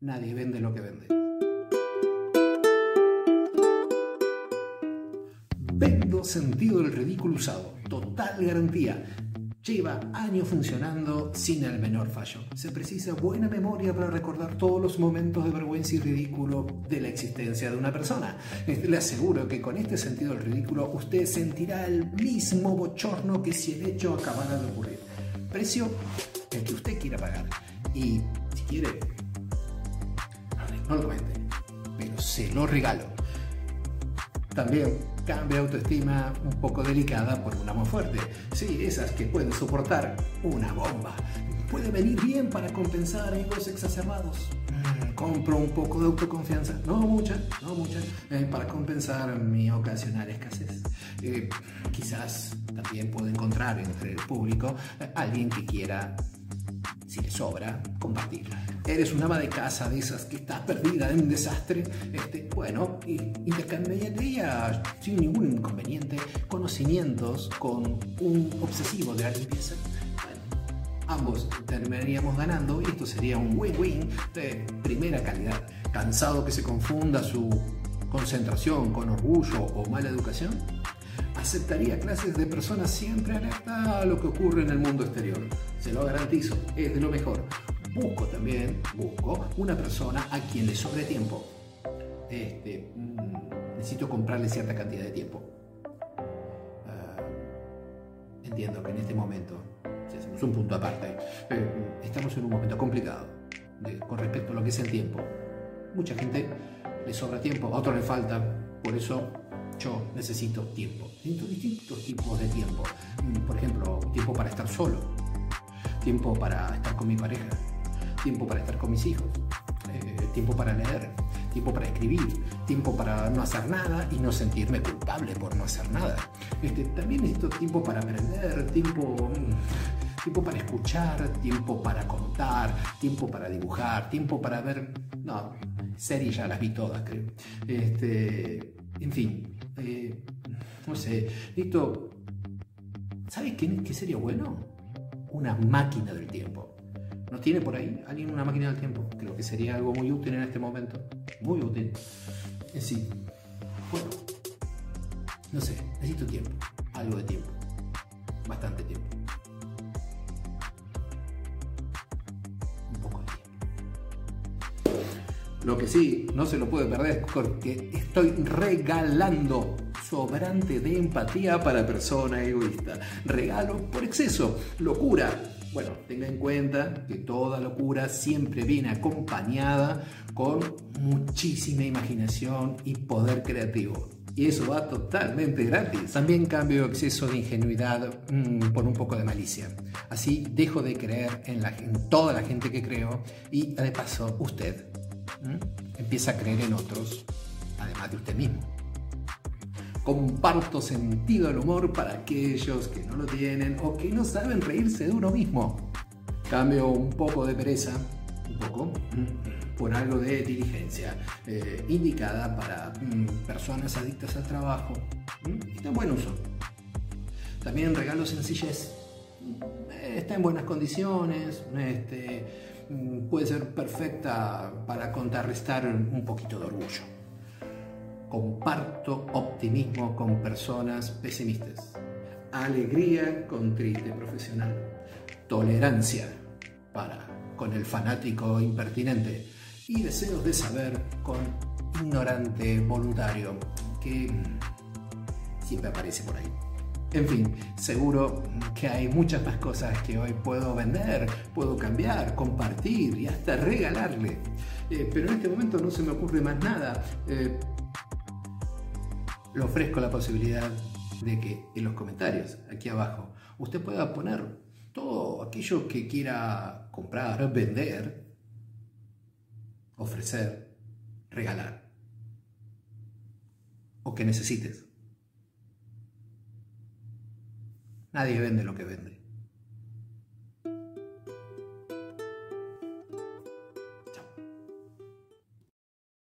Nadie vende lo que vende. Vendo sentido del ridículo usado. Total garantía. Lleva años funcionando sin el menor fallo. Se precisa buena memoria para recordar todos los momentos de vergüenza y ridículo de la existencia de una persona. Le aseguro que con este sentido del ridículo usted sentirá el mismo bochorno que si el hecho acabara de ocurrir. Precio el que usted quiera pagar. Y si quiere, no lo vende, pero se lo regalo. También cambia autoestima un poco delicada por una más fuerte. Sí, esas que pueden soportar una bomba. Puede venir bien para compensar egos exacerbados. Mm, compro un poco de autoconfianza, no mucha, no mucha, eh, para compensar mi ocasional escasez. Eh, quizás también puedo encontrar entre el público eh, alguien que quiera si le sobra, compartirla. Eres una ama de casa de esas que está perdida en un desastre, este, bueno, intercambiaría sin ningún inconveniente conocimientos con un obsesivo de la limpieza. ambos terminaríamos ganando y esto sería un win-win de primera calidad. Cansado que se confunda su concentración con orgullo o mala educación, aceptaría clases de personas siempre alertas a lo que ocurre en el mundo exterior. Se lo garantizo, es de lo mejor. Busco también, busco una persona a quien le sobre tiempo. Este, mm, necesito comprarle cierta cantidad de tiempo. Ah, entiendo que en este momento, si hacemos un punto aparte, eh, estamos en un momento complicado con respecto a lo que es el tiempo. Mucha gente le sobra tiempo, a otros le falta, por eso yo necesito tiempo. Necesito distintos tipos de tiempo. Mm, por ejemplo, tiempo para estar solo, tiempo para estar con mi pareja, tiempo para estar con mis hijos, eh, tiempo para leer, tiempo para escribir, tiempo para no hacer nada y no sentirme culpable por no hacer nada. Este, también necesito tiempo para aprender, tiempo, mm, tiempo para escuchar, tiempo para contar, tiempo para dibujar, tiempo para ver... No, series ya las vi todas, creo. Este, en fin, eh, no sé, listo. ¿Sabes qué, sería bueno? Una máquina del tiempo. ¿No tiene por ahí alguien una máquina del tiempo? Creo que sería algo muy útil en este momento. Muy útil. En sí. Bueno. No sé, necesito tiempo. Algo de tiempo. Bastante tiempo. Lo que sí, no se lo puede perder porque estoy regalando sobrante de empatía para persona egoísta. Regalo por exceso, locura. Bueno, tenga en cuenta que toda locura siempre viene acompañada con muchísima imaginación y poder creativo. Y eso va totalmente gratis. También cambio exceso de ingenuidad mm, por un poco de malicia. Así dejo de creer en, en toda la gente que creo y de paso usted empieza a creer en otros, además de usted mismo. Comparto sentido del humor para aquellos que no lo tienen o que no saben reírse de uno mismo. Cambio un poco de pereza, un poco, por algo de diligencia, eh, indicada para mm, personas adictas al trabajo. Está en buen uso. También regalo sencillez. Está en buenas condiciones. Este, mm, puede ser perfecta para contrarrestar un poquito de orgullo. Comparto optimismo con personas pesimistas, alegría con triste profesional, tolerancia para con el fanático impertinente. Y deseos de saber con ignorante voluntario que siempre aparece por ahí. En fin, seguro que hay muchas más cosas que hoy puedo vender, puedo cambiar, compartir y hasta regalarle. Eh, pero en este momento no se me ocurre más nada. Eh, le ofrezco la posibilidad de que en los comentarios, aquí abajo, usted pueda poner todo aquello que quiera comprar, vender, ofrecer, regalar o que necesites. Nadie vende lo que vende.